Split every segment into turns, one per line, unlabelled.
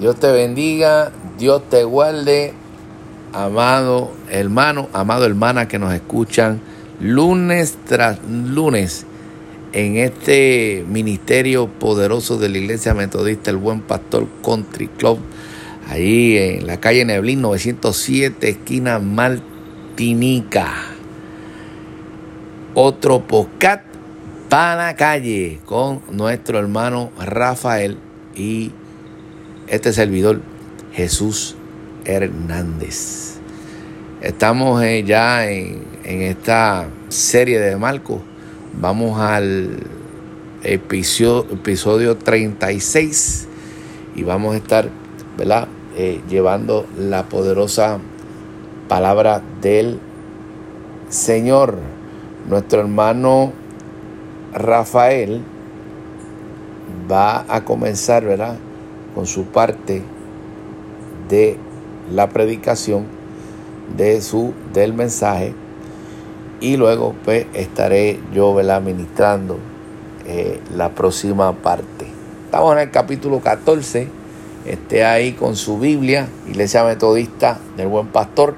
Dios te bendiga, Dios te guarde, amado hermano, amado hermana que nos escuchan lunes tras lunes en este ministerio poderoso de la Iglesia Metodista, el Buen Pastor Country Club, ahí en la calle Neblín 907, esquina Martinica. Otro podcast para la calle con nuestro hermano Rafael y este servidor Jesús Hernández. Estamos eh, ya en, esta serie de Marcos. Vamos al episodio, episodio 36 y vamos a estar ¿verdad? Eh, llevando la poderosa palabra del Señor. Nuestro hermano Rafael va a comenzar, ¿verdad? Con su parte de la predicación de su del mensaje y luego pues estaré yo ¿verdad? ministrando eh, la próxima parte. Estamos en el capítulo 14. Esté ahí con su Biblia, Iglesia Metodista del Buen Pastor,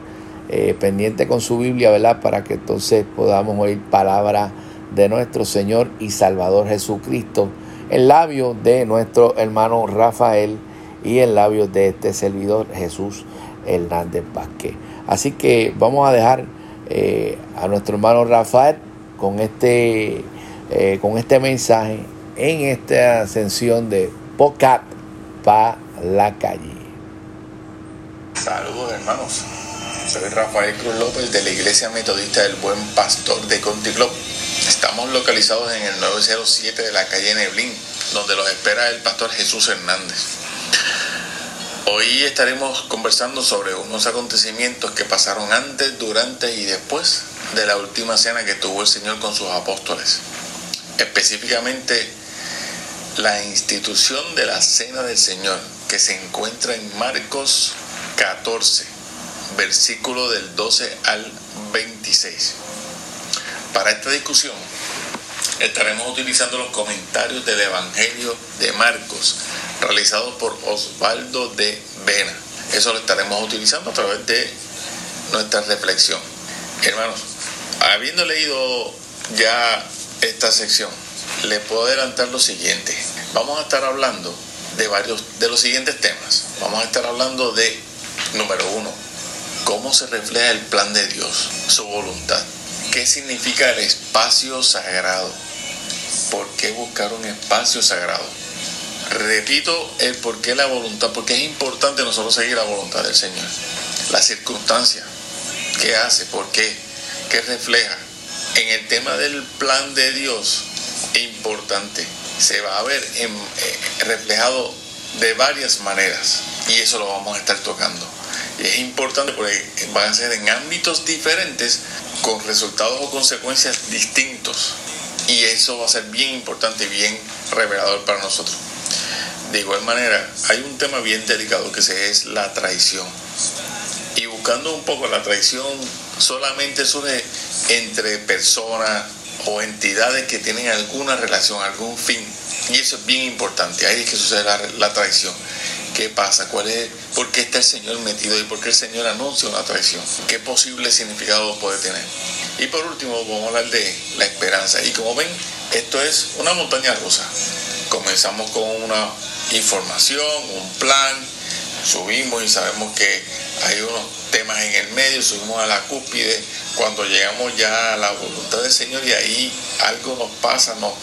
eh, pendiente con su Biblia, ¿verdad? Para que entonces podamos oír palabra de nuestro Señor y Salvador Jesucristo, en labios de nuestro hermano Rafael y en labios de este servidor Jesús Hernández Vázquez. Así que vamos a dejar eh, a nuestro hermano Rafael con este, eh, con este mensaje en esta ascensión de Pocat para la calle.
Saludos hermanos, soy Rafael Cruz López de la Iglesia Metodista del Buen Pastor de Conti Club Estamos localizados en el 907 de la calle Neblín, donde los espera el pastor Jesús Hernández. Hoy estaremos conversando sobre unos acontecimientos que pasaron antes, durante y después de la última cena que tuvo el Señor con sus apóstoles. Específicamente la institución de la cena del Señor que se encuentra en Marcos 14, versículo del 12 al 26. Para esta discusión estaremos utilizando los comentarios del Evangelio de Marcos realizados por Osvaldo de Vena. Eso lo estaremos utilizando a través de nuestra reflexión. Hermanos, habiendo leído ya esta sección, le puedo adelantar lo siguiente. Vamos a estar hablando de varios de los siguientes temas. Vamos a estar hablando de número uno, cómo se refleja el plan de Dios, su voluntad. ¿Qué significa el espacio sagrado? ¿Por qué buscar un espacio sagrado? Repito el por qué la voluntad, porque es importante nosotros seguir la voluntad del Señor. La circunstancia, ¿qué hace? ¿Por qué? ¿Qué refleja? En el tema del plan de Dios, importante, se va a ver eh, reflejado de varias maneras y eso lo vamos a estar tocando. Y es importante porque van a ser en ámbitos diferentes con resultados o consecuencias distintos. Y eso va a ser bien importante y bien revelador para nosotros. De igual manera, hay un tema bien delicado que es la traición. Y buscando un poco la traición solamente surge entre personas o entidades que tienen alguna relación, algún fin. Y eso es bien importante. Ahí es que sucede la, la traición. ¿Qué pasa? ¿Cuál es, ¿Por qué está el Señor metido y por qué el Señor anuncia una traición? ¿Qué posible significado puede tener? Y por último, vamos a hablar de la esperanza. Y como ven, esto es una montaña rusa. Comenzamos con una información, un plan, subimos y sabemos que hay unos temas en el medio, subimos a la cúspide, cuando llegamos ya a la voluntad del Señor y ahí algo nos pasa, nos,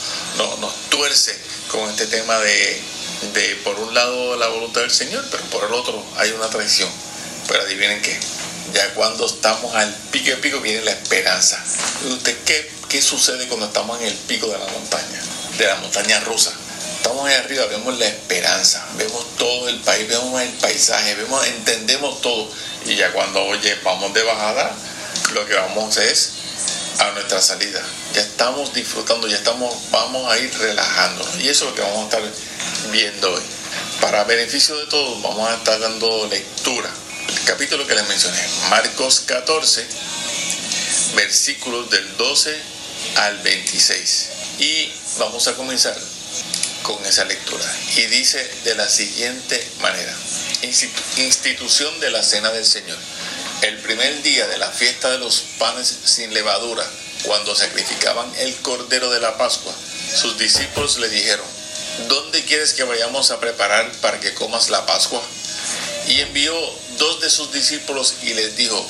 nos tuerce con este tema de de por un lado la voluntad del Señor, pero por el otro hay una traición. Pero adivinen qué, ya cuando estamos al pico de pico viene la esperanza. ¿Y usted qué, qué sucede cuando estamos en el pico de la montaña, de la montaña rusa? Estamos ahí arriba, vemos la esperanza, vemos todo el país, vemos el paisaje, vemos, entendemos todo. Y ya cuando, oye, vamos de bajada, lo que vamos es a nuestra salida. Ya estamos disfrutando, ya estamos, vamos a ir relajándonos. Y eso es lo que vamos a estar viendo hoy. Para beneficio de todos, vamos a estar dando lectura. El capítulo que les mencioné, Marcos 14, versículos del 12 al 26. Y vamos a comenzar con esa lectura. Y dice de la siguiente manera, institución de la Cena del Señor. El primer día de la fiesta de los panes sin levadura, cuando sacrificaban el cordero de la Pascua, sus discípulos le dijeron, ¿dónde quieres que vayamos a preparar para que comas la Pascua? Y envió dos de sus discípulos y les dijo,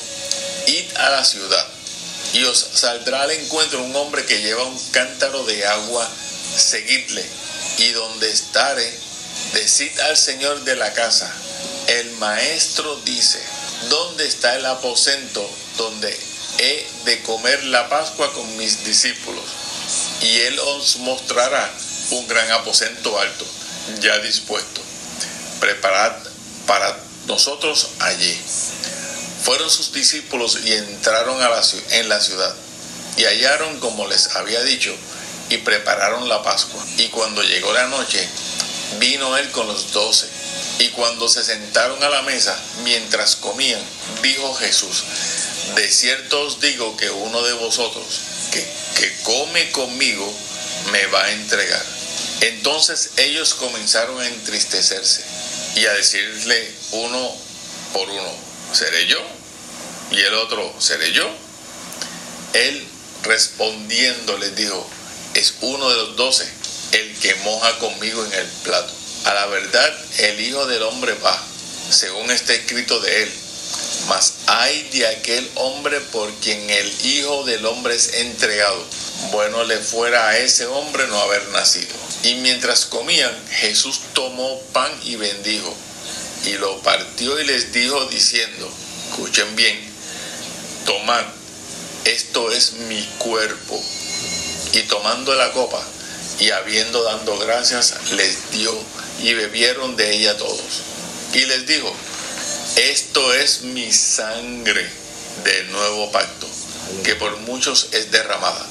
id a la ciudad y os saldrá al encuentro un hombre que lleva un cántaro de agua, seguidle, y donde estare, decid al Señor de la casa, el maestro dice, ¿dónde está el aposento donde he de comer la Pascua con mis discípulos? Y él os mostrará un gran aposento alto, ya dispuesto. Preparad para nosotros allí. Fueron sus discípulos y entraron en la ciudad y hallaron como les había dicho y prepararon la Pascua. Y cuando llegó la noche, vino él con los doce. Y cuando se sentaron a la mesa, mientras comían, dijo Jesús, de cierto os digo que uno de vosotros que, que come conmigo me va a entregar. Entonces ellos comenzaron a entristecerse y a decirle uno por uno, ¿seré yo? Y el otro, ¿seré yo? Él respondiendo les dijo, es uno de los doce, el que moja conmigo en el plato. A la verdad, el Hijo del Hombre va, según está escrito de él. Mas hay de aquel hombre por quien el Hijo del Hombre es entregado. Bueno le fuera a ese hombre no haber nacido. Y mientras comían, Jesús tomó pan y bendijo y lo partió y les dijo diciendo, escuchen bien, tomad, esto es mi cuerpo. Y tomando la copa y habiendo dado gracias, les dio y bebieron de ella todos. Y les dijo, esto es mi sangre del nuevo pacto, que por muchos es derramada.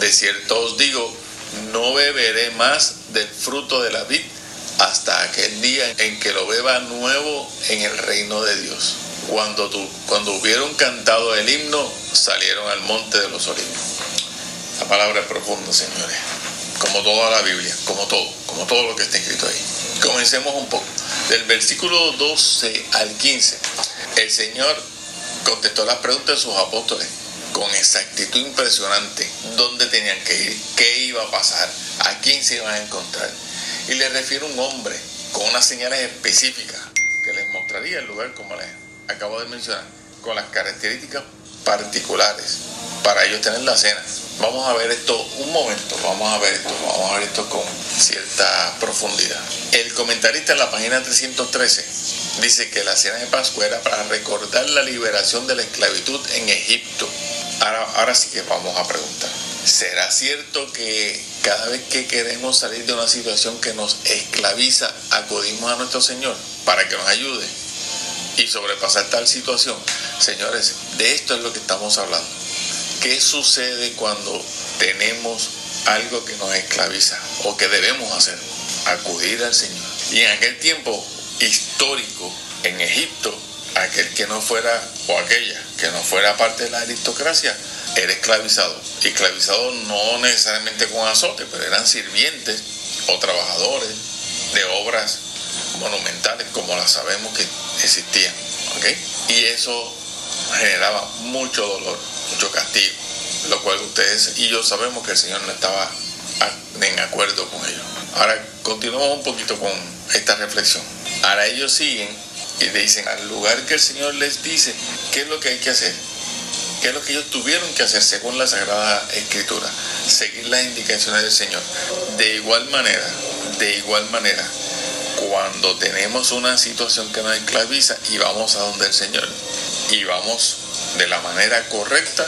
De cierto os digo, no beberé más del fruto de la vid hasta aquel día en que lo beba nuevo en el reino de Dios. Cuando, tu, cuando hubieron cantado el himno, salieron al monte de los olivos. La palabra es profunda, señores. Como toda la Biblia, como todo, como todo lo que está escrito ahí. Comencemos un poco. Del versículo 12 al 15, el Señor contestó las preguntas de sus apóstoles con exactitud impresionante. ¿Dónde tenían que ir? ¿Qué iba a pasar? ¿A quién se iban a encontrar? y le refiere un hombre con unas señales específicas que les mostraría el lugar como les acabo de mencionar, con las características particulares para ellos tener la cena. Vamos a ver esto un momento, vamos a ver esto, vamos a ver esto con cierta profundidad. El comentarista en la página 313 dice que la cena de Pascua era para recordar la liberación de la esclavitud en Egipto. Ahora, sí que vamos a preguntar. ¿Será cierto que cada vez que queremos salir de una situación que nos esclaviza, acudimos a nuestro Señor para que nos ayude y sobrepasar tal situación? Señores, de esto es lo que estamos hablando. ¿Qué sucede cuando tenemos algo que nos esclaviza o que debemos hacer? Acudir al Señor. Y en aquel tiempo histórico, en Egipto, aquel que no fuera, o aquella que no fuera parte de la aristocracia, era esclavizado. Esclavizado no necesariamente con azote, pero eran sirvientes o trabajadores de obras monumentales como las sabemos que existían. Y eso generaba mucho dolor, mucho castigo, lo cual ustedes y yo sabemos que el Señor no estaba en acuerdo con ellos. Ahora continuamos un poquito con esta reflexión. Ahora ellos siguen y dicen al lugar que el Señor les dice qué es lo que hay que hacer ¿Qué es lo que ellos tuvieron que hacer según la Sagrada Escritura? Seguir las indicaciones del Señor. De igual manera, de igual manera, cuando tenemos una situación que nos esclaviza y vamos a donde el Señor y vamos de la manera correcta,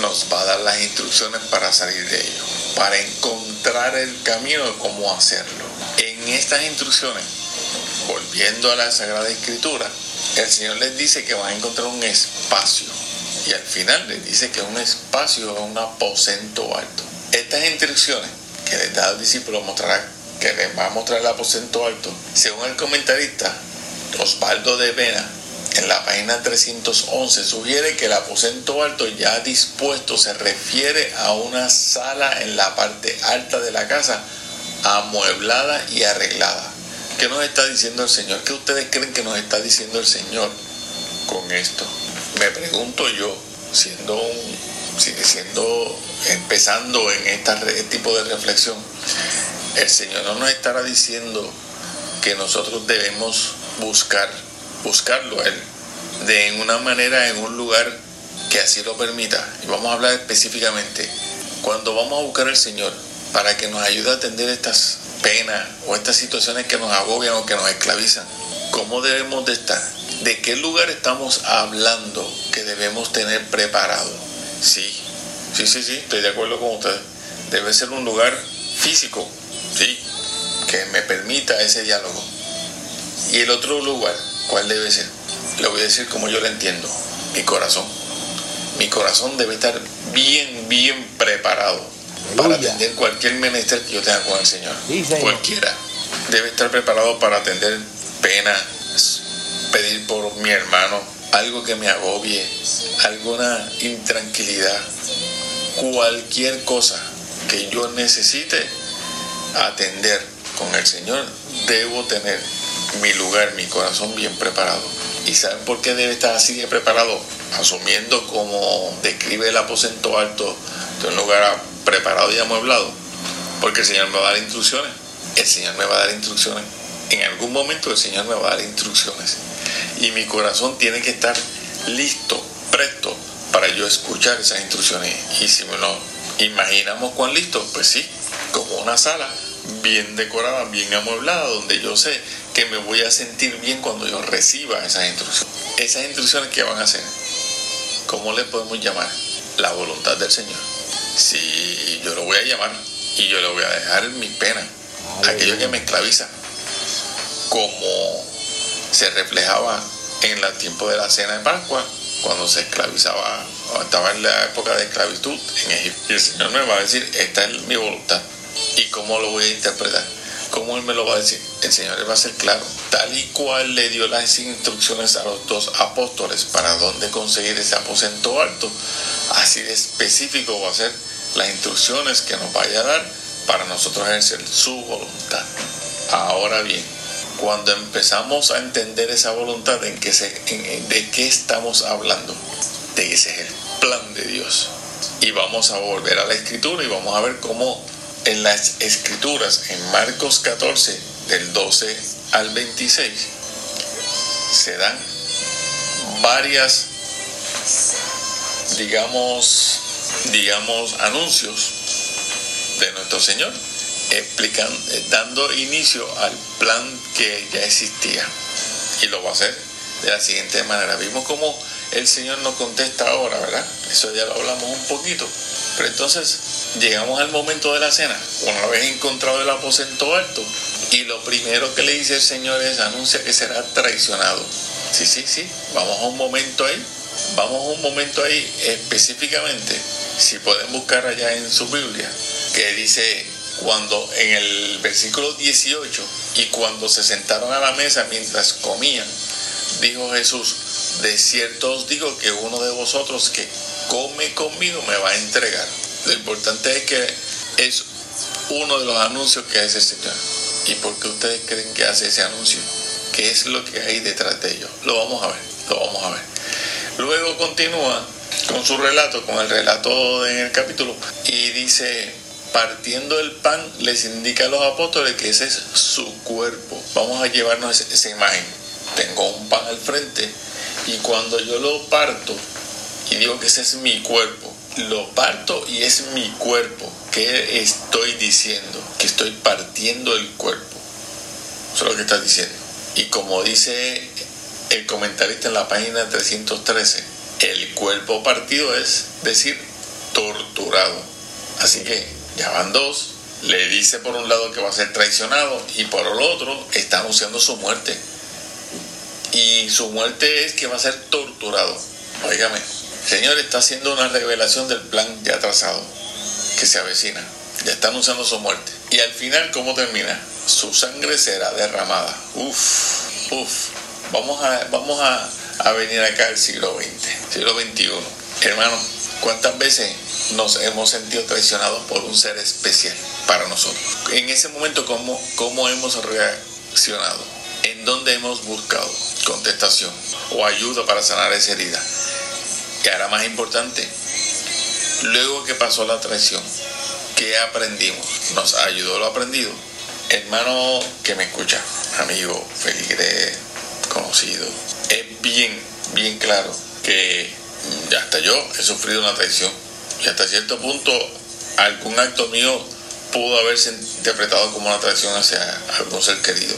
nos va a dar las instrucciones para salir de ello, para encontrar el camino de cómo hacerlo. En estas instrucciones, volviendo a la Sagrada Escritura, el Señor les dice que van a encontrar un espacio y al final le dice que es un espacio, un aposento alto. Estas instrucciones que les da al discípulo mostrará que les va a mostrar el aposento alto, según el comentarista Osvaldo de Vena, en la página 311 sugiere que el aposento alto ya dispuesto se refiere a una sala en la parte alta de la casa amueblada y arreglada. ¿Qué nos está diciendo el Señor? ¿Qué ustedes creen que nos está diciendo el Señor con esto? Me pregunto yo, siendo un, siendo, empezando en este tipo de reflexión, el Señor no nos estará diciendo que nosotros debemos buscar, buscarlo a Él, de una manera, en un lugar que así lo permita. Y vamos a hablar específicamente, cuando vamos a buscar al Señor para que nos ayude a atender estas penas o estas situaciones que nos agobian o que nos esclavizan, ¿cómo debemos de estar? ¿De qué lugar estamos hablando que debemos tener preparado? Sí, sí, sí, sí, estoy de acuerdo con ustedes. Debe ser un lugar físico, sí, que me permita ese diálogo. Y el otro lugar, ¿cuál debe ser? Le voy a decir como yo lo entiendo, mi corazón. Mi corazón debe estar bien, bien preparado para atender cualquier menester que yo tenga con el Señor. Cualquiera. Debe estar preparado para atender penas, pedir por mi hermano, algo que me agobie, alguna intranquilidad, cualquier cosa que yo necesite atender con el Señor, debo tener mi lugar, mi corazón bien preparado. ¿Y saben por qué debe estar así de preparado? Asumiendo como describe el aposento alto de un lugar preparado y amueblado. Porque el Señor me va a dar instrucciones. El Señor me va a dar instrucciones. En algún momento el Señor me va a dar instrucciones. Y mi corazón tiene que estar listo, presto para yo escuchar esas instrucciones. Y si lo imaginamos cuán listo, pues sí, como una sala bien decorada, bien amueblada, donde yo sé que me voy a sentir bien cuando yo reciba esas instrucciones. Esas instrucciones que van a hacer, ¿cómo le podemos llamar? La voluntad del Señor. Si yo lo voy a llamar y yo le voy a dejar mi pena, aquello que me esclaviza, como se reflejaba en el tiempo de la cena de Pascua, cuando se esclavizaba, o estaba en la época de esclavitud en Egipto. Y el Señor me va a decir, esta es mi voluntad ¿Y cómo lo voy a interpretar? ¿Cómo Él me lo va a decir? El Señor le va a ser claro. Tal y cual le dio las instrucciones a los dos apóstoles para dónde conseguir ese aposento alto, así de específico va a ser las instrucciones que nos vaya a dar para nosotros ejercer su voluntad. Ahora bien, cuando empezamos a entender esa voluntad, ¿en qué se, ¿de qué estamos hablando? De ese es el plan de Dios. Y vamos a volver a la escritura y vamos a ver cómo en las escrituras, en Marcos 14, del 12 al 26, se dan varias, digamos, digamos, anuncios de nuestro Señor, explicando, dando inicio al plan que ya existía. Y lo va a hacer de la siguiente manera. Vimos cómo el Señor nos contesta ahora, ¿verdad? Eso ya lo hablamos un poquito. Pero entonces llegamos al momento de la cena, una vez encontrado el aposento alto, y lo primero que le dice el Señor es anuncia que será traicionado. Sí, sí, sí, vamos a un momento ahí, vamos a un momento ahí específicamente, si pueden buscar allá en su Biblia, que dice cuando en el versículo 18, y cuando se sentaron a la mesa mientras comían, dijo Jesús, de cierto os digo que uno de vosotros que come conmigo me va a entregar. Lo importante es que es uno de los anuncios que hace el Señor. ¿Y por qué ustedes creen que hace ese anuncio? ¿Qué es lo que hay detrás de ello? Lo vamos a ver, lo vamos a ver. Luego continúa con su relato, con el relato en el capítulo, y dice, partiendo el pan, les indica a los apóstoles que ese es su cuerpo. Vamos a llevarnos esa imagen. Tengo un pan al frente y cuando yo lo parto y digo que ese es mi cuerpo, lo parto y es mi cuerpo. ¿Qué estoy diciendo? Que estoy partiendo el cuerpo. Eso es lo que está diciendo. Y como dice el comentarista en la página 313, el cuerpo partido es decir, torturado. Así que ya van dos. Le dice por un lado que va a ser traicionado y por el otro está anunciando su muerte. Y su muerte es que va a ser torturado. Óigame, Señor está haciendo una revelación del plan ya trazado, que se avecina. Ya está anunciando su muerte. Y al final, ¿cómo termina? Su sangre será derramada. Uf, uf. Vamos a, vamos a, venir acá al siglo XX, siglo XXI. Hermano, ¿cuántas veces nos hemos sentido traicionados por un ser especial para nosotros. En ese momento, ¿cómo, cómo hemos reaccionado? ¿En dónde hemos buscado contestación o ayuda para sanar esa herida? Y ahora más importante, luego que pasó la traición, ¿qué aprendimos? ¿Nos ayudó lo aprendido? Hermano que me escucha, amigo, feligre, conocido, es bien, bien claro que hasta yo he sufrido una traición y hasta cierto punto algún acto mío pudo haberse interpretado como una traición hacia algún ser querido.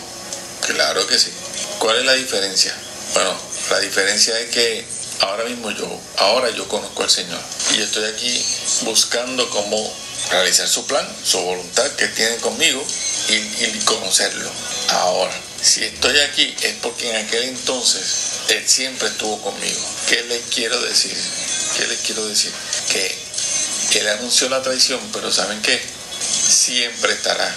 Claro que sí. ¿Cuál es la diferencia? Bueno, la diferencia es que ahora mismo yo, ahora yo conozco al Señor y estoy aquí buscando cómo realizar su plan, su voluntad que tiene conmigo y, conocerlo. Ahora, si estoy aquí es porque en aquel entonces Él siempre estuvo conmigo. ¿Qué les quiero decir? ¿Qué les quiero decir? Que Él anunció la traición, pero ¿saben qué? Siempre estará,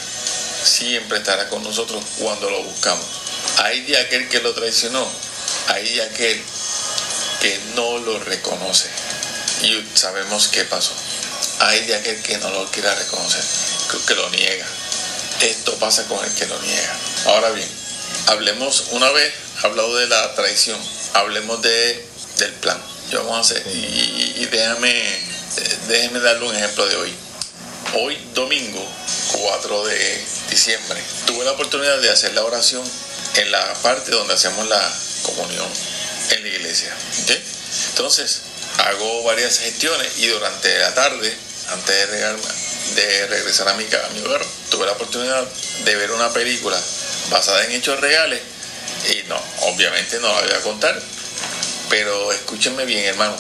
siempre estará con nosotros cuando lo buscamos. Hay de aquel que lo traicionó, hay de aquel que no lo reconoce. Y sabemos qué pasó. Hay de aquel que no lo quiera reconocer, que lo niega. Esto pasa con el que lo niega. Ahora bien, hablemos una vez, hablado de la traición, hablemos de, del plan. Yo vamos a hacer, y, déjame, déjeme darle un ejemplo de hoy. Hoy, domingo 4 de diciembre, tuve la oportunidad de hacer la oración en la parte donde hacemos la comunión en la iglesia. Entonces, hago varias gestiones y durante la tarde, antes de, de regresar a mi, a mi hogar, tuve la oportunidad de ver una película basada en hechos reales. Y no, obviamente no la voy a contar. Pero escúchenme bien, hermano.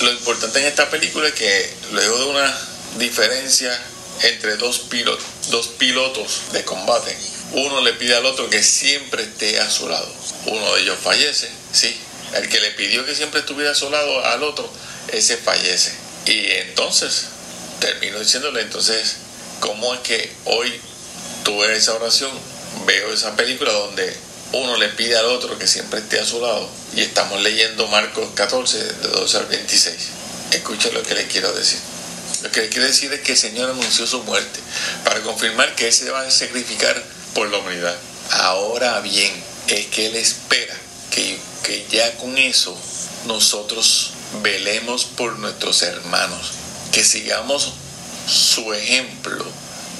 Lo importante en esta película es que luego de una diferencia entre dos pilotos, dos pilotos de combate, uno le pide al otro que siempre esté a su lado. Uno de ellos fallece, sí. El que le pidió que siempre estuviera a su lado al otro, ese fallece. Y entonces termino diciéndole, entonces, ¿cómo es que hoy tuve esa oración veo esa película donde uno le pide al otro que siempre esté a su lado y estamos leyendo Marcos 14, de 12 al 26. Escuchen lo que le quiero decir. Lo que le quiero decir es que el Señor anunció su muerte para confirmar que Él se va a sacrificar por la humanidad. Ahora bien, es que Él espera que, que ya con eso nosotros velemos por nuestros hermanos, que sigamos su ejemplo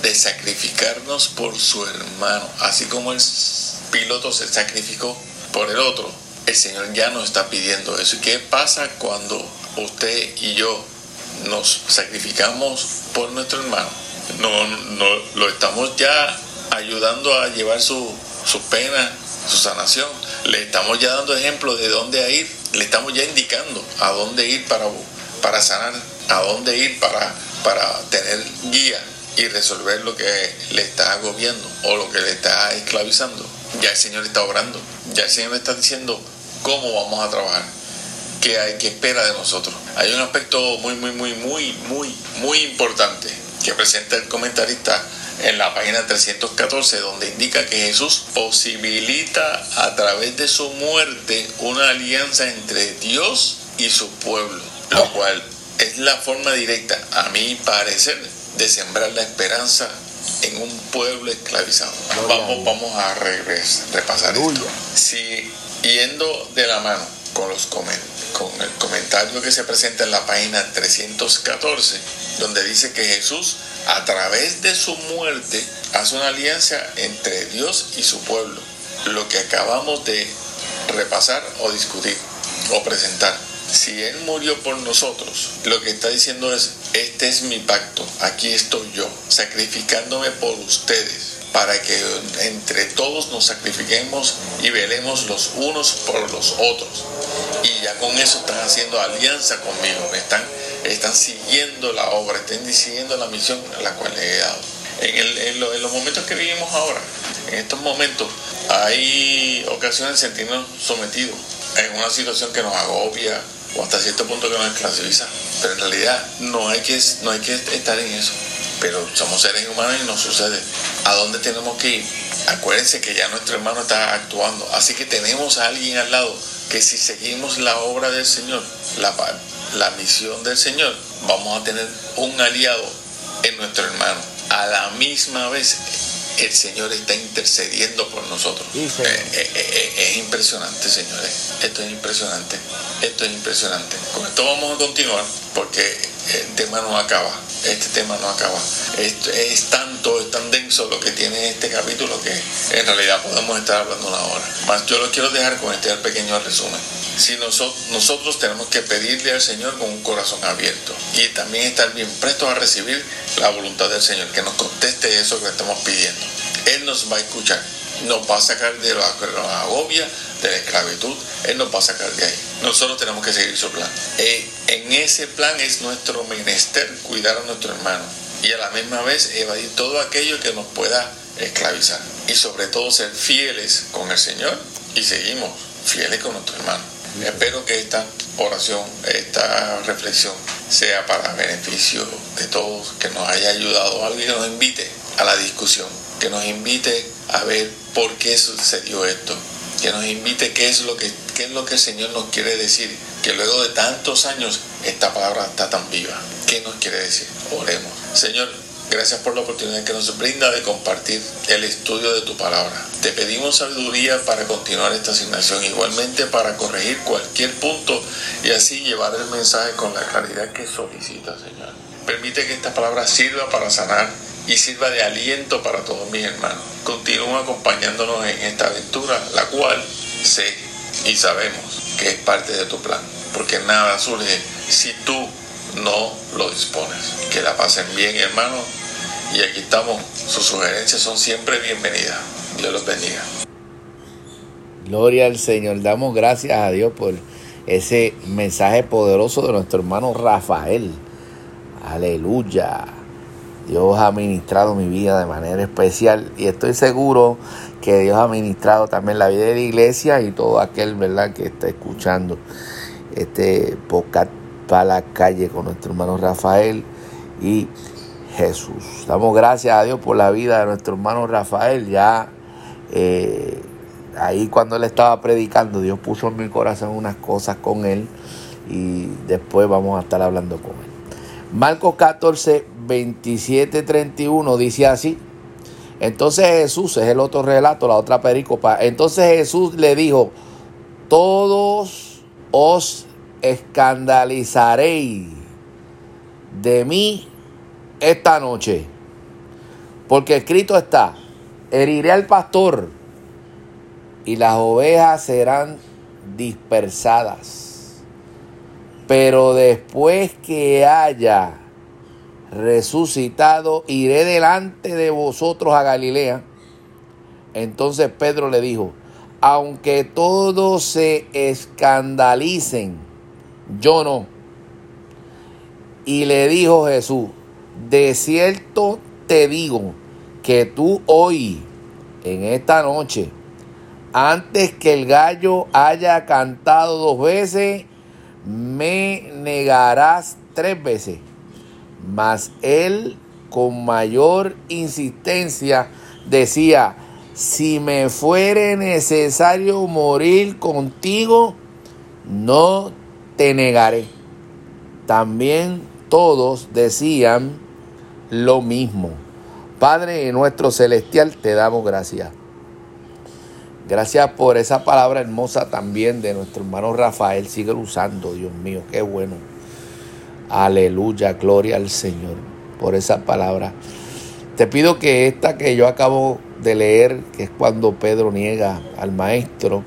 de sacrificarnos por su hermano, así como el piloto se sacrificó por el otro. El Señor ya nos está pidiendo eso. ¿Y qué pasa cuando usted y yo nos sacrificamos por nuestro hermano? No, no lo estamos ya ayudando a llevar su, su pena, su sanación. Le estamos ya dando ejemplo de dónde ir. Le estamos ya indicando a dónde ir para, para sanar, a dónde ir para, para tener guía y resolver lo que le está agobiando o lo que le está esclavizando. Ya el Señor está obrando, ya el Señor está diciendo cómo vamos a trabajar, qué hay, que espera de nosotros. Hay un aspecto muy, muy, muy, muy, muy, muy importante que presenta el comentarista en la página 314, donde indica que Jesús posibilita a través de su muerte una alianza entre Dios y su pueblo, lo cual es la forma directa, a mi parecer, de sembrar la esperanza en un pueblo esclavizado. vamos, vamos a repasar esto. Si yendo de la mano con los con el comentario que se presenta en la página 314, donde dice que Jesús a través de su muerte hace una alianza entre Dios y su pueblo, lo que acabamos de repasar o discutir o presentar si Él murió por nosotros, lo que está diciendo es, este es mi pacto, aquí estoy yo, sacrificándome por ustedes, para que entre todos nos sacrifiquemos y velemos los unos por los otros. Y ya con eso están haciendo alianza conmigo, están, están siguiendo la obra, están siguiendo la misión a la cual he dado. En, en los momentos que vivimos ahora, en estos momentos, hay ocasiones de sentirnos sometidos en una situación que nos agobia, o hasta cierto punto que nos esclaviza. Pero en realidad no hay, que, no hay que estar en eso. Pero somos seres humanos y nos sucede. ¿A dónde tenemos que ir? Acuérdense que ya nuestro hermano está actuando. Así que tenemos a alguien al lado que si seguimos la obra del Señor, la, la misión del Señor, vamos a tener un aliado en nuestro hermano. A la misma vez, el Señor está intercediendo por nosotros. Eh, eh, eh, es impresionante, señores. Esto es impresionante. Esto es impresionante. Con esto vamos a continuar porque el tema no acaba. Este tema no acaba. Esto es tanto, es tan denso lo que tiene este capítulo que en realidad podemos estar hablando una hora. Más yo lo quiero dejar con este pequeño resumen. Si nosotros, nosotros tenemos que pedirle al Señor con un corazón abierto y también estar bien prestos a recibir la voluntad del Señor, que nos conteste eso que estamos pidiendo. Él nos va a escuchar, nos va a sacar de la, agobia, de la esclavitud, Él nos va a sacar de ahí. Nosotros tenemos que seguir su plan. Eh, en ese plan es nuestro menester cuidar a nuestro hermano y a la misma vez evadir todo aquello que nos pueda esclavizar y sobre todo ser fieles con el Señor y seguimos fieles con nuestro hermano. Espero que esta oración, esta reflexión sea para beneficio de todos, que nos haya ayudado y nos invite a la discusión, que nos invite a ver por qué sucedió esto, que nos invite qué es lo que, qué es lo que el Señor nos quiere decir, que luego de tantos años esta palabra está tan viva. ¿Qué nos quiere decir? Oremos. Señor, Gracias por la oportunidad que nos brinda de compartir el estudio de tu palabra. Te pedimos sabiduría para continuar esta asignación, igualmente para corregir cualquier punto y así llevar el mensaje con la claridad que solicita, Señor. Permite que esta palabra sirva para sanar y sirva de aliento para todos mis hermanos. Continúa acompañándonos en esta aventura, la cual sé y sabemos que es parte de tu plan, porque nada surge si tú no lo dispones. Que la pasen bien, hermano. Y aquí estamos. Sus sugerencias son siempre bienvenidas. Dios los bendiga.
Gloria al Señor. Damos gracias a Dios por ese mensaje poderoso de nuestro hermano Rafael. Aleluya. Dios ha ministrado mi vida de manera especial y estoy seguro que Dios ha ministrado también la vida de la iglesia y todo aquel, ¿verdad?, que está escuchando este podcast para la calle con nuestro hermano Rafael y Jesús. Damos gracias a Dios por la vida de nuestro hermano Rafael. Ya eh, ahí cuando él estaba predicando, Dios puso en mi corazón unas cosas con él y después vamos a estar hablando con él. Marcos 14, 27, 31 dice así. Entonces Jesús, es el otro relato, la otra pericopa. Entonces Jesús le dijo, todos os escandalizaréis de mí esta noche. Porque escrito está, heriré al pastor y las ovejas serán dispersadas. Pero después que haya resucitado, iré delante de vosotros a Galilea. Entonces Pedro le dijo, aunque todos se escandalicen, yo no. Y le dijo Jesús, de cierto te digo que tú hoy, en esta noche, antes que el gallo haya cantado dos veces, me negarás tres veces. Mas él con mayor insistencia decía, si me fuere necesario morir contigo, no te negaré. También todos decían lo mismo. Padre nuestro celestial, te damos gracias. Gracias por esa palabra hermosa también de nuestro hermano Rafael. Sigue usando, Dios mío, qué bueno. Aleluya, gloria al Señor por esa palabra. Te pido que esta que yo acabo de leer, que es cuando Pedro niega al maestro,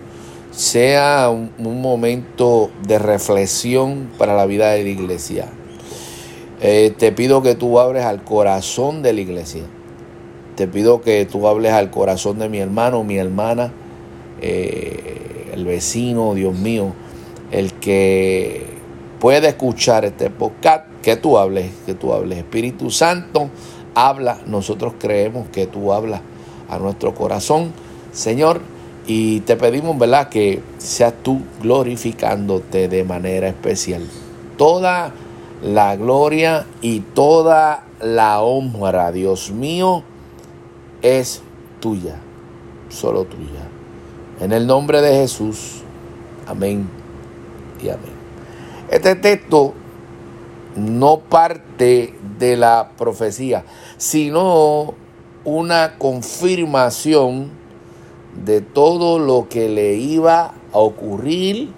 sea un, momento de reflexión para la vida de la iglesia. Eh, te pido que tú hables al corazón de la iglesia. Te pido que tú hables al corazón de mi hermano, mi hermana, eh, el vecino, Dios mío, el que puede escuchar este podcast, que tú hables, que tú hables. Espíritu Santo, habla. Nosotros creemos que tú hablas a nuestro corazón. Señor, y te pedimos, ¿verdad?, que seas tú glorificándote de manera especial. Toda la gloria y toda la honra, Dios mío, es tuya, solo tuya. En el nombre de Jesús, amén y amén. Este texto no parte de la profecía, sino una confirmación de todo lo que le iba a ocurrir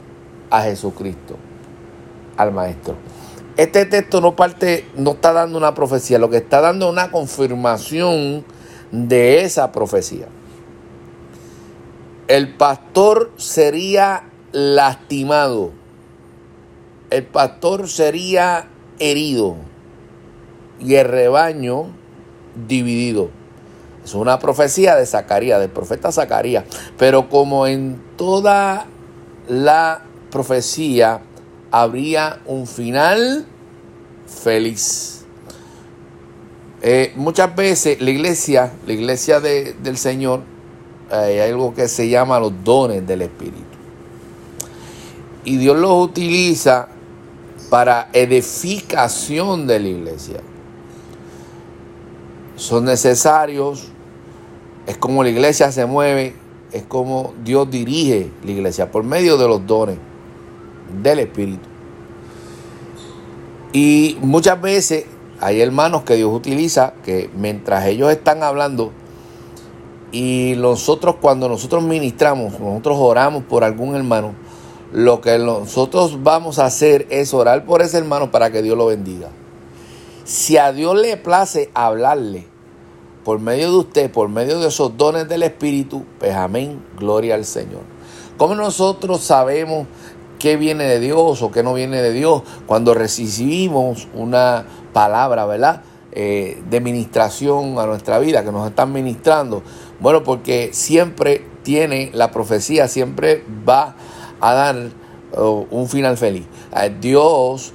a Jesucristo, al Maestro. Este texto no parte, no está dando una profecía, lo que está dando es una confirmación de esa profecía. El pastor sería lastimado. El pastor sería herido. Y el rebaño dividido. Es una profecía de Zacarías, del profeta Zacarías. Pero como en toda la profecía habría un final feliz. Eh, muchas veces la iglesia, la iglesia del Señor, eh, hay algo que se llama los dones del Espíritu. Y Dios los utiliza para edificación de la iglesia. Son necesarios, es como la iglesia se mueve, es como Dios dirige la iglesia por medio de los dones del Espíritu. Y muchas veces hay hermanos que Dios utiliza que mientras ellos están hablando y nosotros cuando nosotros ministramos, nosotros oramos por algún hermano, lo que nosotros vamos a hacer es orar por ese hermano para que Dios lo bendiga. Si a Dios le place hablarle por medio de usted, por medio de esos dones del Espíritu, pues amén, gloria al Señor. ¿Cómo nosotros sabemos qué viene de Dios o qué no viene de Dios cuando recibimos una palabra, ¿verdad? Eh, de ministración a nuestra vida, que nos están ministrando. Bueno, porque siempre tiene la profecía, siempre va a dar oh, un final feliz. Dios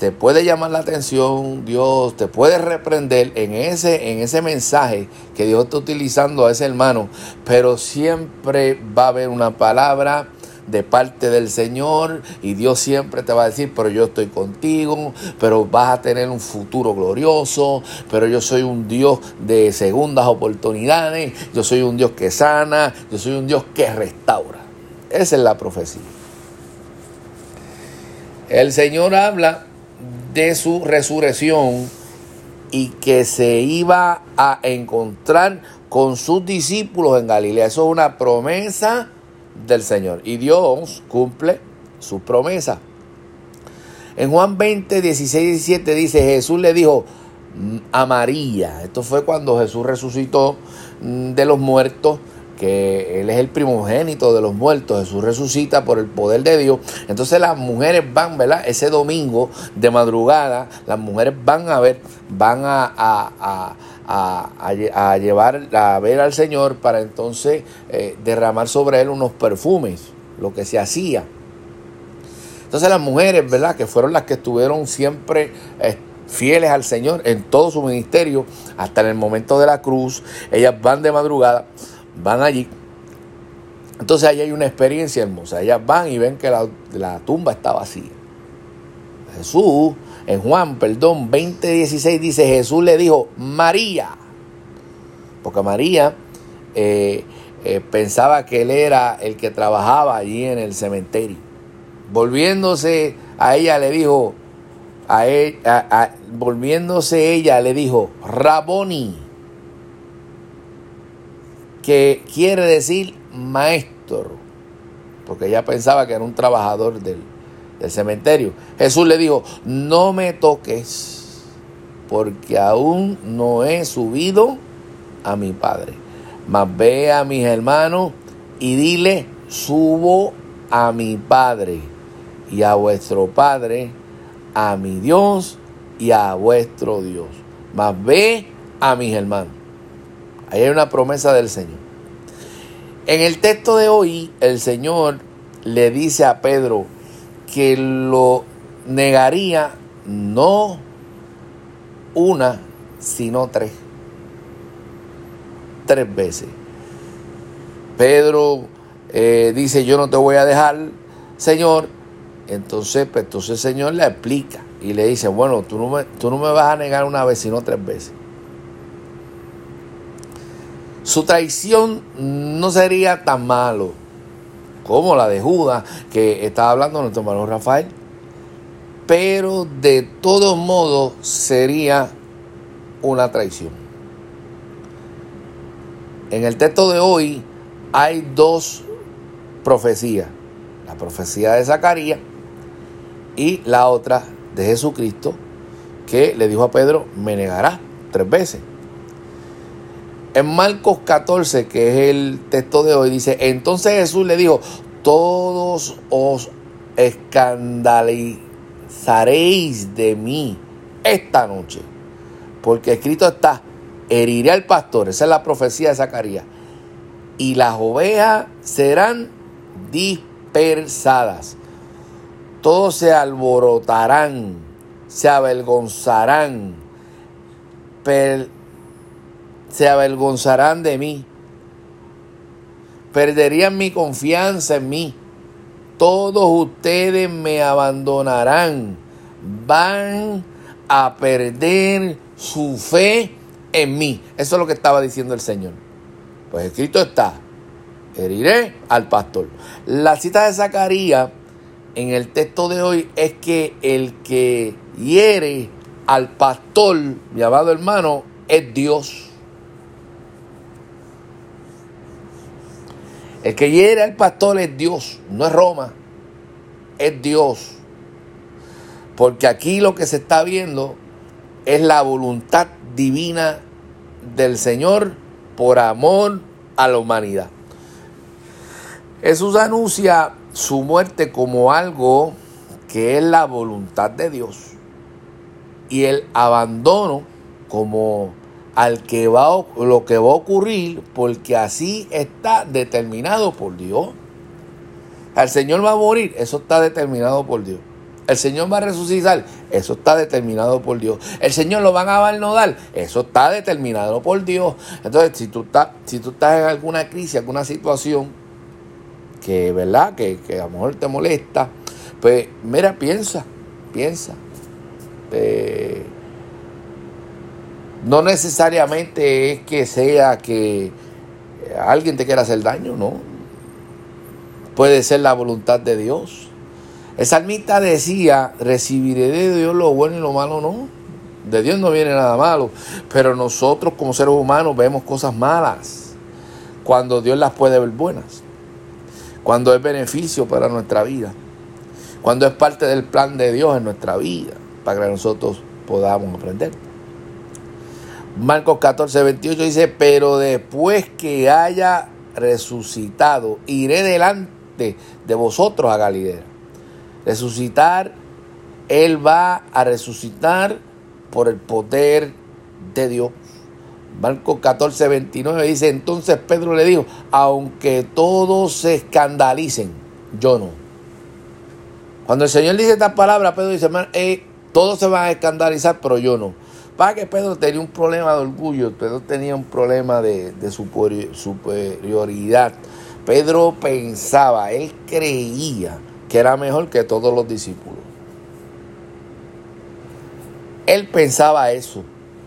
te puede llamar la atención, Dios te puede reprender en ese, en ese mensaje que Dios está utilizando a ese hermano, pero siempre va a haber una palabra de parte del Señor y Dios siempre te va a decir, pero yo estoy contigo, pero vas a tener un futuro glorioso, pero yo soy un Dios de segundas oportunidades, yo soy un Dios que sana, yo soy un Dios que restaura. Esa es la profecía. El Señor habla de su resurrección y que se iba a encontrar con sus discípulos en Galilea. Eso es una promesa del Señor. Y Dios cumple su promesa. En Juan 20, 16 y 17 dice, Jesús le dijo a María, esto fue cuando Jesús resucitó mm, de los muertos, que Él es el primogénito de los muertos, Jesús resucita por el poder de Dios. Entonces las mujeres van, ¿verdad? Ese domingo de madrugada, las mujeres van a ver, van a a, llevar a ver al Señor para entonces eh, derramar sobre él unos perfumes, lo que se hacía. Entonces las mujeres, ¿verdad? Que fueron las que estuvieron siempre eh, fieles al Señor en todo su ministerio, hasta en el momento de la cruz, ellas van de madrugada, van allí. Entonces ahí hay una experiencia hermosa. Ellas van y ven que la, la tumba está vacía. Jesús en Juan, perdón, 20:16 dice, Jesús le dijo, María, porque María eh, eh, pensaba que él era el que trabajaba allí en el cementerio. Volviéndose a ella le dijo, a él, volviéndose ella le dijo, Raboni, que quiere decir maestro, porque ella pensaba que era un trabajador del, del cementerio. Jesús le dijo, no me toques, porque aún no he subido a mi Padre. Mas ve a mis hermanos y dile, subo a mi Padre y a vuestro Padre, a mi Dios y a vuestro Dios. Mas ve a mis hermanos. Ahí hay una promesa del Señor. En el texto de hoy, el Señor le dice a Pedro, que lo negaría no una, sino tres. Tres veces. Pedro eh, dice, yo no te voy a dejar, Señor. Entonces, pues, entonces el Señor le explica y le dice, bueno, tú no, me, tú no me vas a negar una vez, sino tres veces. Su traición no sería tan malo como la de Judas, que estaba hablando nuestro hermano Rafael. pero de todos modos sería una traición. En el texto de hoy hay dos profecías. La profecía de Zacarías y la otra de Jesucristo que le dijo a Pedro, me negará tres veces. En Marcos 14, que es el texto de hoy, dice, entonces Jesús le dijo, todos os escandalizaréis de mí esta noche, porque escrito está, heriré al pastor, esa es la profecía de Zacarías, y las ovejas serán dispersadas. Todos se alborotarán, se avergonzarán, se avergonzarán de mí, perderían mi confianza en mí. Todos ustedes me abandonarán, van a perder su fe en mí. Eso es lo que estaba diciendo el Señor. Pues escrito está, heriré al pastor. La cita de Zacarías en el texto de hoy es que el que hiere al pastor, mi amado hermano, es Dios. El que hiere al pastor es Dios, no es Roma, es Dios. Porque aquí lo que se está viendo es la voluntad divina del Señor por amor a la humanidad. Jesús anuncia su muerte como algo que es la voluntad de Dios y el abandono como al que va lo que va a ocurrir porque así está determinado por Dios. El Señor va a morir, eso está determinado por Dios. El Señor va a resucitar, eso está determinado por Dios. El Señor lo van a balnodar, eso está determinado por Dios. Entonces, si tú estás, si tú estás en alguna crisis, alguna situación que, ¿verdad? Que, a lo mejor te molesta, pues mira, piensa, piensa. Eh, no necesariamente es que sea que alguien te quiera hacer daño, no. Puede ser la voluntad de Dios. El salmista decía, recibiré de Dios lo bueno y lo malo no. De Dios no viene nada malo. Pero nosotros como seres humanos vemos cosas malas cuando Dios las puede ver buenas. Cuando es beneficio para nuestra vida. Cuando es parte del plan de Dios en nuestra vida. Para que nosotros podamos aprender. Marcos 14, 28 dice, pero después que haya resucitado, iré delante de vosotros a Galilea resucitar, Él va a resucitar por el poder de Dios. Marcos 14, 29 dice, entonces Pedro le dijo, aunque todos se escandalicen, yo no. Cuando el Señor dice estas palabras, Pedro dice, eh, todos se van a escandalizar, pero yo no. Para que Pedro tenía un problema de orgullo, Pedro tenía un problema de, de superioridad. Pedro pensaba, él creía que era mejor que todos los discípulos. Él pensaba eso.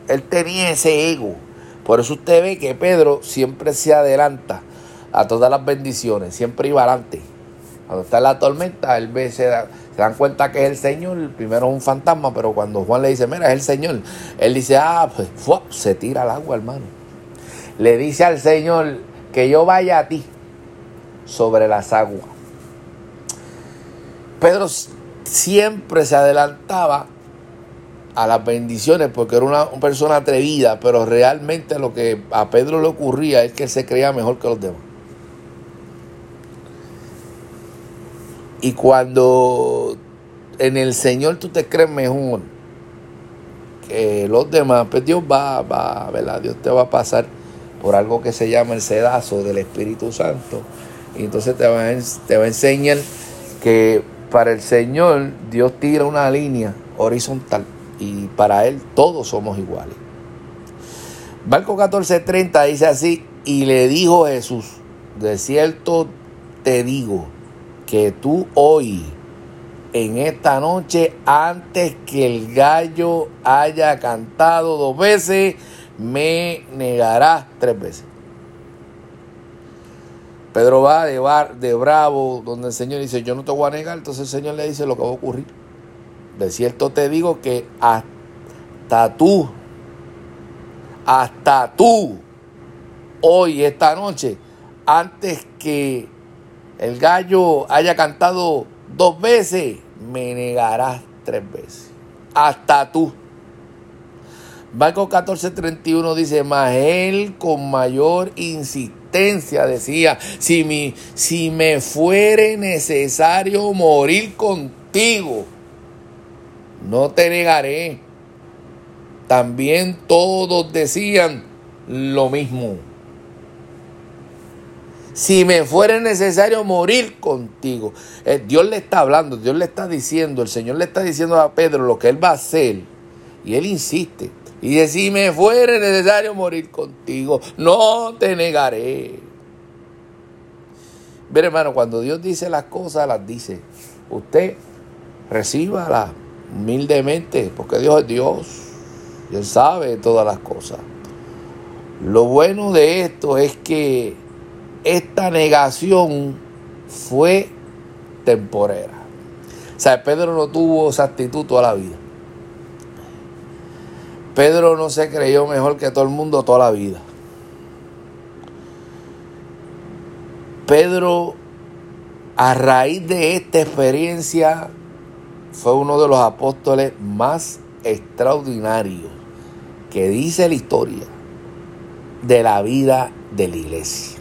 Él tenía ese ego. Por eso usted ve que Pedro siempre se adelanta a todas las bendiciones, siempre iba adelante. Cuando está en la tormenta, él ve, se, dan cuenta que es el Señor. Primero es un fantasma, pero cuando Juan le dice, mira, es el Señor, él dice, ah, pues se tira al agua, hermano. Le dice al Señor que yo vaya a ti sobre las aguas. Pedro siempre se adelantaba a las bendiciones porque era una, persona atrevida, pero realmente lo que a Pedro le ocurría es que él se creía mejor que los demás. Y cuando en el Señor tú te crees mejor que los demás, pues Dios va, va, ¿verdad? Dios te va a pasar por algo que se llama el sedazo del Espíritu Santo. Y entonces te va a enseñar que para el Señor Dios tira una línea horizontal y para Él todos somos iguales. Marco 14:30 dice así, y le dijo Jesús, de cierto te digo que tú hoy, en esta noche, antes que el gallo haya cantado dos veces, me negarás tres veces. Pedro va de, bar, de bravo, donde el Señor dice, yo no te voy a negar, entonces el Señor le dice lo que va a ocurrir. de cierto te digo que hasta tú, hasta tú, hoy, esta noche, antes que el gallo haya cantado dos veces, me negarás tres veces. Hasta tú. Marcos 14:31 dice, mas él con mayor insistencia decía, si, si me fuere necesario morir contigo, no te negaré. También todos decían lo mismo. Si me fuere necesario morir contigo. Eh, Dios le está hablando, Dios le está diciendo, el Señor le está diciendo a Pedro lo que él va a hacer. Y él insiste. Y dice, si me fuere necesario morir contigo, no te negaré. Ver hermano, cuando Dios dice las cosas, las dice. Usted recíbalas humildemente, porque Dios es Dios. Él sabe todas las cosas. Lo bueno de esto es que esta negación fue temporera. O sea, Pedro no tuvo esa actitud toda la vida. Pedro no se creyó mejor que todo el mundo toda la vida. Pedro, a raíz de esta experiencia, fue uno de los apóstoles más extraordinarios que dice la historia de la vida de la iglesia.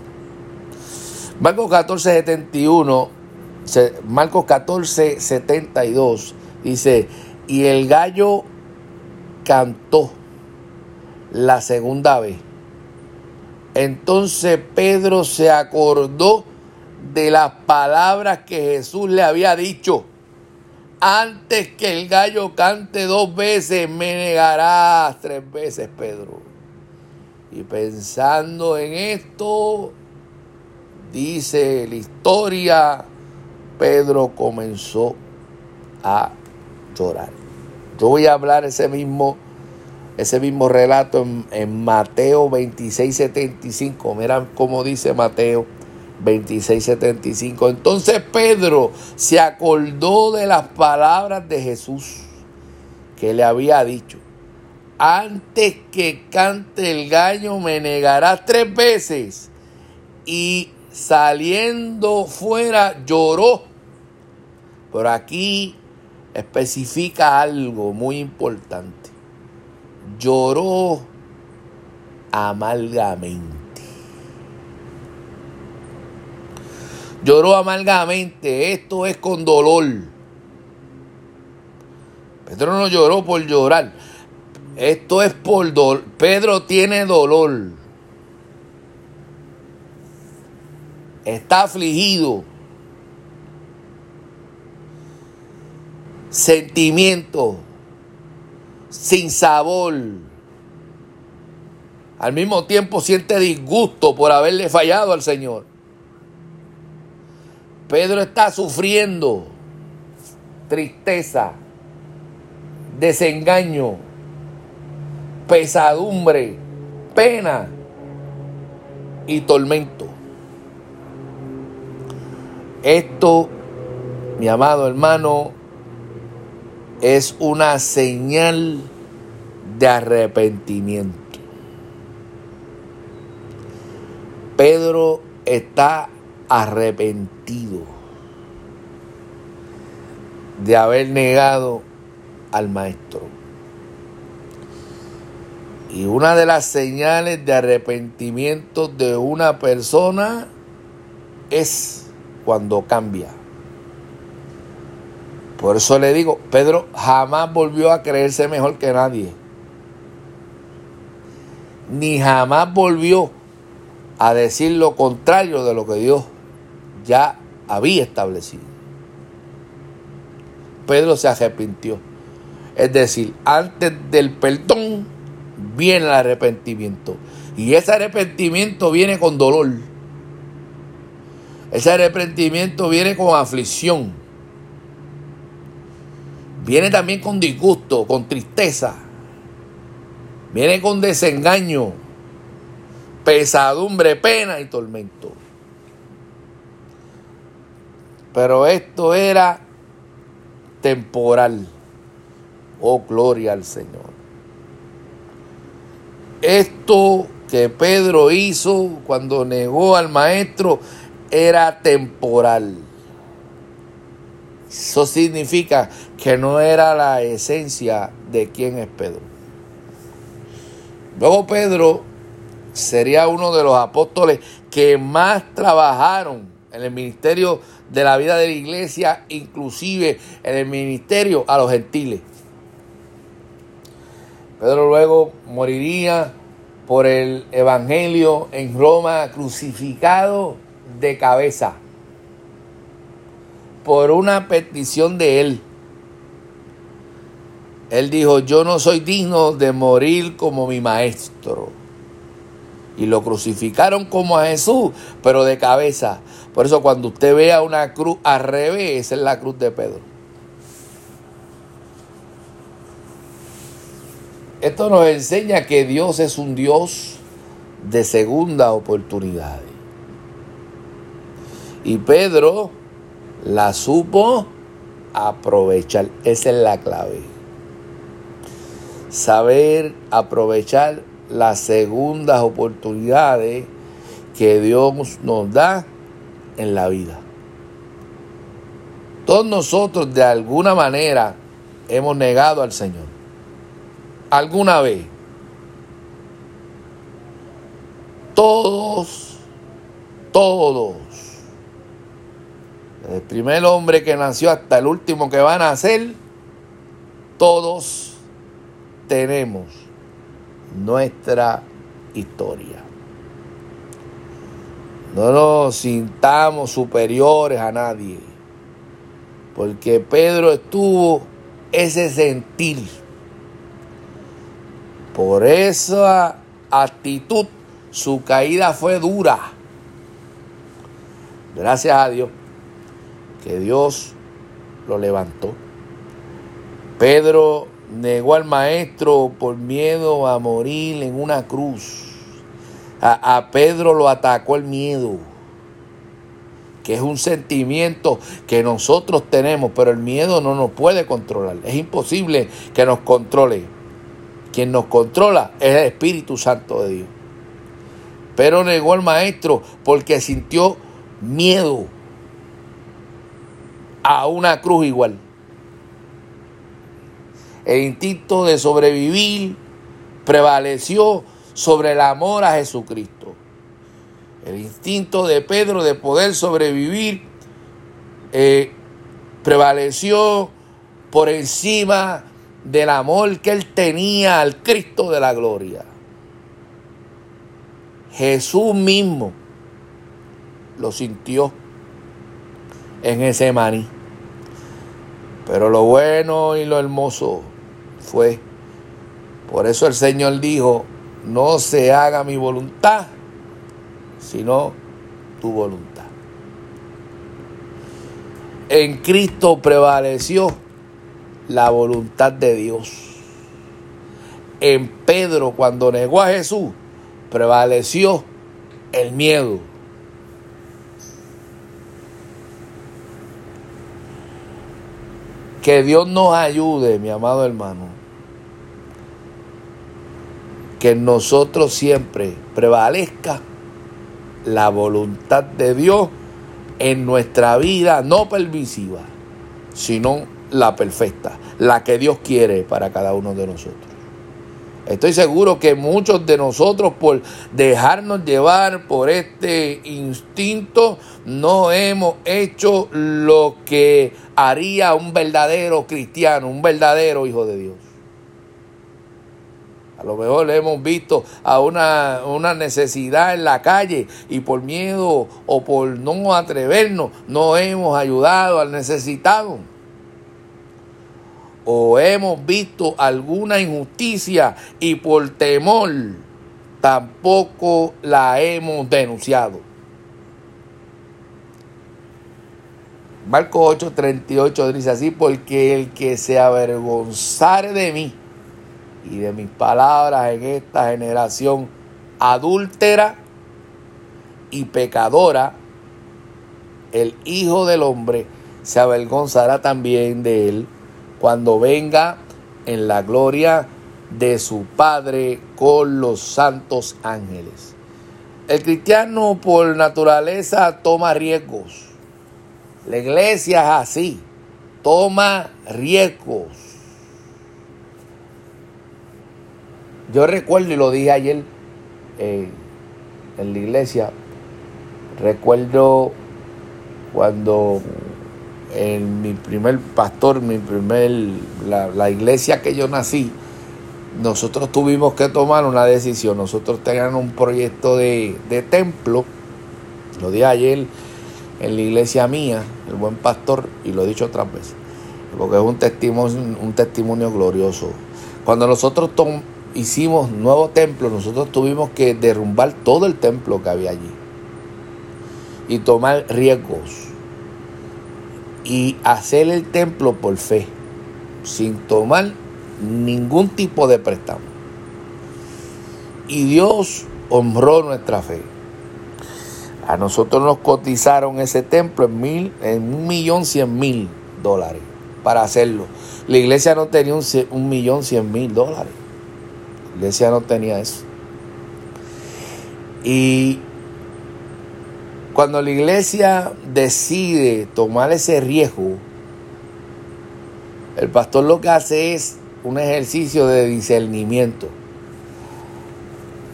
Marcos 14, 71, Marcos 14, 72 dice, y el gallo cantó la segunda vez. Entonces Pedro se acordó de las palabras que Jesús le había dicho. Antes que el gallo cante dos veces, me negarás tres veces, Pedro. Y pensando en esto, dice la historia, Pedro comenzó a llorar. Yo voy a hablar ese mismo, ese mismo relato en, Mateo 26, 75. Mira cómo dice Mateo 26:75. Entonces Pedro se acordó de las palabras de Jesús que le había dicho. Antes que cante el gallo me negarás tres veces. Y saliendo fuera lloró. Pero aquí especifica algo muy importante. Lloró amargamente. Lloró amargamente. Esto es con dolor. Pedro no lloró por llorar. Esto es por dolor. Pedro tiene dolor. Está afligido. Sentimiento. Sin sabor. Al mismo tiempo siente disgusto por haberle fallado al Señor. Pedro está sufriendo tristeza, desengaño, pesadumbre, pena y tormento. Esto, mi amado hermano, es una señal de arrepentimiento. Pedro está arrepentido de haber negado al maestro. Y una de las señales de arrepentimiento de una persona es cuando cambia. Por eso le digo, Pedro jamás volvió a creerse mejor que nadie. Ni jamás volvió a decir lo contrario de lo que Dios ya había establecido. Pedro se arrepintió. Es decir, antes del perdón viene el arrepentimiento. Y ese arrepentimiento viene con dolor. Ese arrepentimiento viene con aflicción. Viene también con disgusto, con tristeza. Viene con desengaño, pesadumbre, pena y tormento. Pero esto era temporal. Oh, gloria al Señor. Esto que Pedro hizo cuando negó al maestro era temporal. Eso significa que no era la esencia de quién es Pedro. Luego Pedro sería uno de los apóstoles que más trabajaron en el ministerio de la vida de la iglesia, inclusive en el ministerio a los gentiles. Pedro luego moriría por el Evangelio en Roma crucificado de cabeza por una petición de él. Él dijo, yo no soy digno de morir como mi maestro. Y lo crucificaron como a Jesús, pero de cabeza. Por eso cuando usted vea una cruz al revés, esa es la cruz de Pedro. Esto nos enseña que Dios es un Dios de segunda oportunidad. Y Pedro la supo aprovechar. Esa es la clave. Saber aprovechar las segundas oportunidades que Dios nos da en la vida. Todos nosotros de alguna manera hemos negado al Señor. ¿Alguna vez? Todos, todos el primer hombre que nació hasta el último que va a nacer, todos tenemos nuestra historia. No nos sintamos superiores a nadie, porque Pedro estuvo ese sentir. Por esa actitud, su caída fue dura. Gracias a Dios que Dios lo levantó. Pedro negó al maestro por miedo a morir en una cruz. A, Pedro lo atacó el miedo, que es un sentimiento que nosotros tenemos, pero el miedo no nos puede controlar. Es imposible que nos controle. Quien nos controla es el Espíritu Santo de Dios. Pero negó al maestro porque sintió miedo a una cruz igual. El instinto de sobrevivir prevaleció sobre el amor a Jesucristo. El instinto de Pedro de poder sobrevivir eh, prevaleció por encima del amor que él tenía al Cristo de la gloria. Jesús mismo lo sintió en ese maní. Pero lo bueno y lo hermoso fue, por eso el Señor dijo, no se haga mi voluntad, sino tu voluntad. En Cristo prevaleció la voluntad de Dios. En Pedro, cuando negó a Jesús, prevaleció el miedo Que Dios nos ayude, mi amado hermano. Que en nosotros siempre prevalezca la voluntad de Dios en nuestra vida, no permisiva, sino la perfecta, la que Dios quiere para cada uno de nosotros. Estoy seguro que muchos de nosotros por dejarnos llevar por este instinto no hemos hecho lo que haría un verdadero cristiano, un verdadero hijo de Dios. A lo mejor le hemos visto a una, una, necesidad en la calle y por miedo o por no atrevernos no hemos ayudado al necesitado o hemos visto alguna injusticia y por temor tampoco la hemos denunciado. Marcos 8:38 dice así, porque el que se avergonzare de mí y de mis palabras en esta generación adúltera y pecadora, el Hijo del Hombre se avergonzará también de él cuando venga en la gloria de su Padre con los santos ángeles. El cristiano por naturaleza toma riesgos. La iglesia es así, toma riesgos. Yo recuerdo, y lo dije ayer eh, en la iglesia, recuerdo cuando en mi primer pastor, mi primer, la, iglesia que yo nací, nosotros tuvimos que tomar una decisión. Nosotros teníamos un proyecto de, templo, lo dije ayer en la iglesia mía, el buen pastor, y lo he dicho otras veces, porque es un testimonio, un testimonio glorioso. Cuando nosotros hicimos nuevo templo, nosotros tuvimos que derrumbar todo el templo que había allí y tomar riesgos y hacer el templo por fe, sin tomar ningún tipo de préstamo. Y Dios honró nuestra fe. A nosotros nos cotizaron ese templo en, mil, en un millón cien mil dólares para hacerlo. La iglesia no tenía un, un millón cien mil dólares. La iglesia no tenía eso. Y cuando la iglesia decide tomar ese riesgo, el pastor lo que hace es un ejercicio de discernimiento.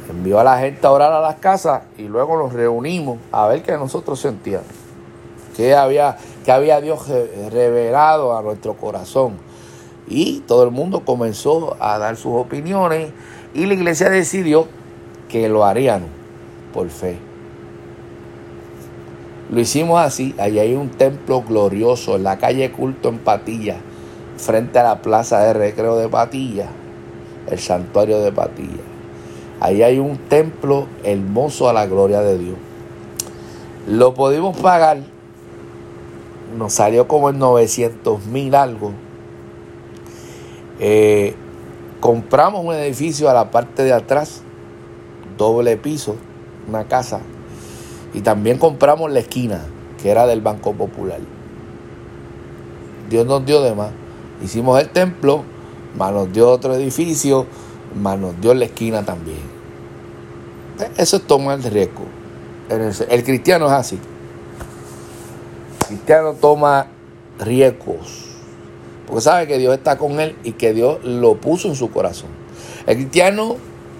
Envió a la gente a orar a las casas y luego nos reunimos a ver qué nosotros sentíamos. Qué había, qué había Dios revelado a nuestro corazón. Y todo el mundo comenzó a dar sus opiniones y la iglesia decidió que lo harían por fe. Lo hicimos así. Allí hay un templo glorioso en la calle Culto en Patilla, frente a la plaza de recreo de Patilla, el santuario de Patilla. Ahí hay un templo hermoso a la gloria de Dios. Lo pudimos pagar. Nos salió como en 900 mil algo. Eh, compramos un edificio a la parte de atrás, doble piso, una casa y también compramos la esquina, que era del Banco Popular. Dios nos dio de más. Hicimos el templo, más nos dio otro edificio, más nos dio la esquina también. Eso es tomar riesgo. El, cristiano es así. El cristiano toma riesgos. Porque sabe que Dios está con él y que Dios lo puso en su corazón. El cristiano,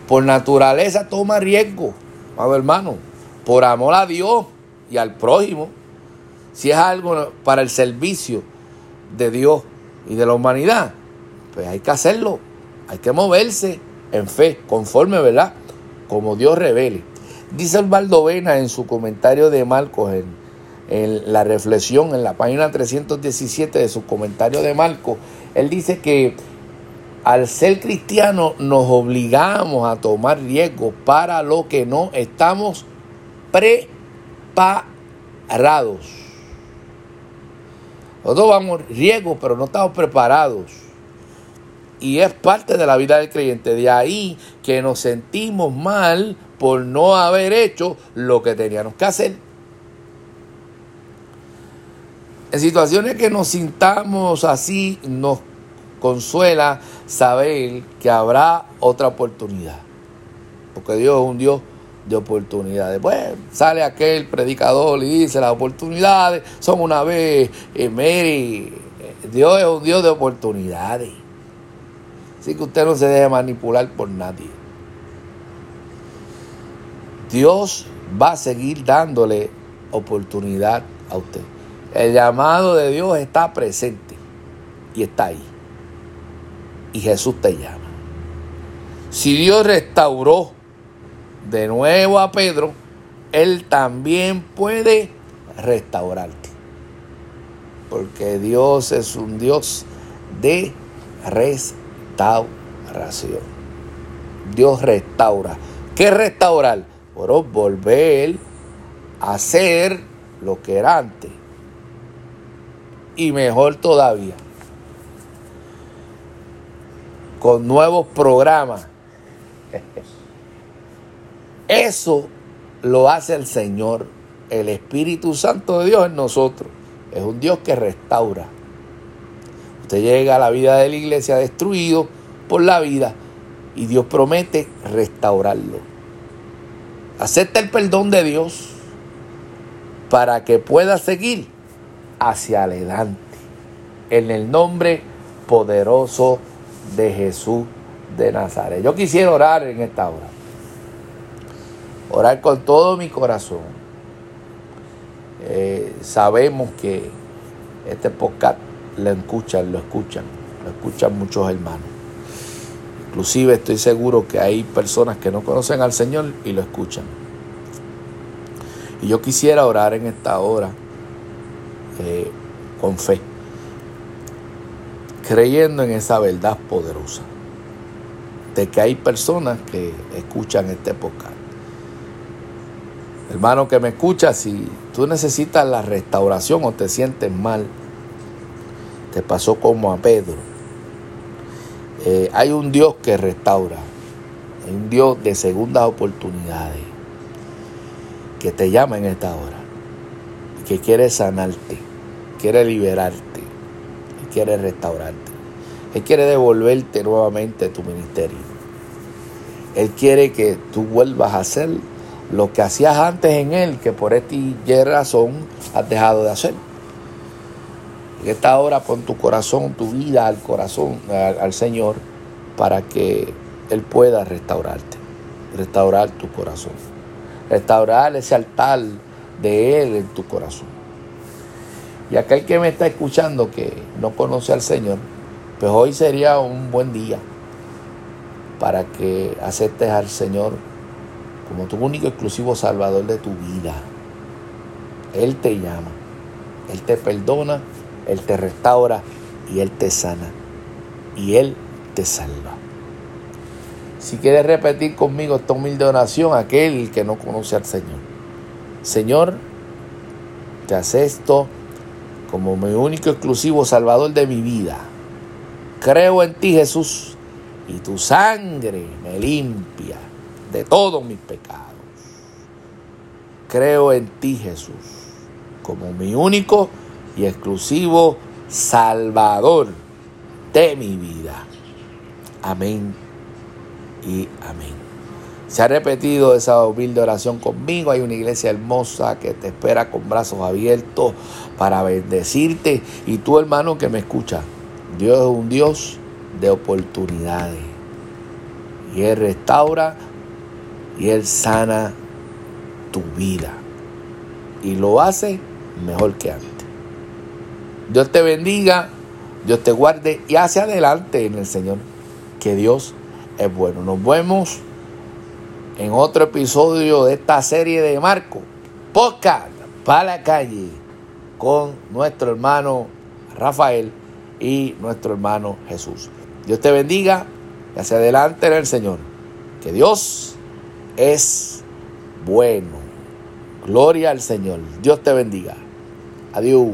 por naturaleza, toma riesgo, amado hermano por amor a Dios y al prójimo, si es algo para el servicio de Dios y de la humanidad, pues hay que hacerlo, hay que moverse en fe, conforme, ¿verdad? Como Dios revele. Dice Osvaldo Vena en su comentario de Marcos, en, en, la reflexión, en la página 317 de su comentario de Marcos, él dice que al ser cristiano nos obligamos a tomar riesgos para lo que no estamos preparados. Nosotros vamos riesgos, pero no estamos preparados. Y es parte de la vida del creyente. De ahí que nos sentimos mal por no haber hecho lo que teníamos que hacer. En situaciones que nos sintamos así, nos consuela saber que habrá otra oportunidad. Porque Dios es un Dios de oportunidades. Pues sale aquel predicador y dice las oportunidades son una vez, eh, Mary, eh, Dios es un Dios de oportunidades. Así que usted no se deje manipular por nadie. Dios va a seguir dándole oportunidad a usted. El llamado de Dios está presente y está ahí. Y Jesús te llama. Si Dios restauró de nuevo a Pedro, Él también puede restaurarte. Porque Dios es un Dios de restauración. Dios restaura. ¿Qué restaurar? Bueno, volver a ser lo que era antes. Y mejor todavía. Con nuevos programas eso lo hace el Señor, el Espíritu Santo de Dios en nosotros. Es un Dios que restaura. Usted llega a la vida de la iglesia destruido por la vida y Dios promete restaurarlo. Acepta el perdón de Dios para que pueda seguir hacia adelante. En el nombre poderoso de Jesús de Nazaret. Yo quisiera orar en esta hora. Orar con todo mi corazón. Eh, sabemos que este podcast lo escuchan, lo escuchan, lo escuchan muchos hermanos. Inclusive estoy seguro que hay personas que no conocen al Señor y lo escuchan. Y yo quisiera orar en esta hora eh, con fe, creyendo en esa verdad poderosa, de que hay personas que escuchan este podcast. Hermano que me escucha, si tú necesitas la restauración o te sientes mal, te pasó como a Pedro. Eh, hay un Dios que restaura, hay un Dios de segundas oportunidades, que te llama en esta hora, que quiere sanarte, quiere liberarte, quiere restaurarte. Él quiere devolverte nuevamente tu ministerio. Él quiere que tú vuelvas a hacer lo que hacías antes en Él, que por esta razón has dejado de hacer. En esta hora pon tu corazón, tu vida al corazón, al, Señor, para que Él pueda restaurarte, restaurar tu corazón, restaurar ese altar de Él en tu corazón. Y aquel que me está escuchando que no conoce al Señor, pues hoy sería un buen día para que aceptes al Señor como tu único exclusivo salvador de tu vida. Él te llama, Él te perdona él te restaura y Él te sana. Y Él te salva. Si quieres repetir conmigo esta humilde oración, aquel que no conoce al Señor. Señor, te acepto como mi único exclusivo salvador de mi vida. Creo en ti, Jesús, y tu sangre me limpia de todos mis pecados. Creo en ti, Jesús, como mi único y exclusivo Salvador de mi vida. Amén y amén. Se ha repetido esa humilde oración conmigo. Hay una iglesia hermosa que te espera con brazos abiertos para bendecirte. Y tú, hermano, que me escucha, Dios es un Dios de oportunidades. Y Él restaura y Él sana tu vida. Y lo hace mejor que antes. Dios te bendiga, Dios te guarde y hacia adelante en el Señor, que Dios es bueno. Nos vemos en otro episodio de esta serie de Marco, podcast para la calle, con nuestro hermano Rafael y nuestro hermano Jesús. Dios te bendiga y hacia adelante en el Señor, que Dios es bueno. Gloria al Señor. Dios te bendiga. Adiós.